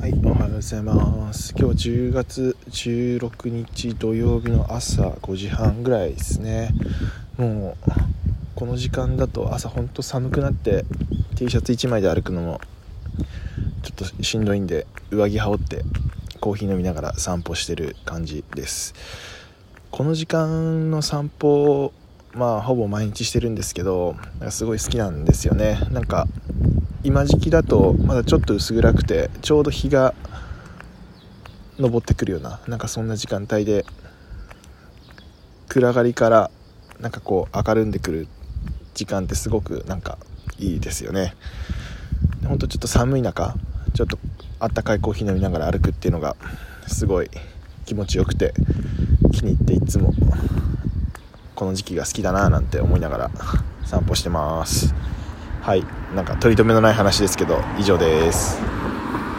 はい、おはようございます。今日10月16日土曜日の朝5時半ぐらいですね。もうこの時間だと朝ほんと寒くなって T シャツ1枚で歩くのもちょっとしんどいんで上着羽織ってコーヒー飲みながら散歩してる感じです。この時間の散歩まあほぼ毎日してるんですけどすごい好きなんですよね。なんか今時期だとまだちょっと薄暗くてちょうど日が昇ってくるようななんかそんな時間帯で暗がりからなんかこう明るんでくる時間ってすごくなんかいいですよね。ほんとちょっと寒い中ちょっとあったかいコーヒー飲みながら歩くっていうのがすごい気持ちよくて気に入っていつもこの時期が好きだななんて思いながら散歩してます。はい。なんか取り留めのない話ですけど以上です。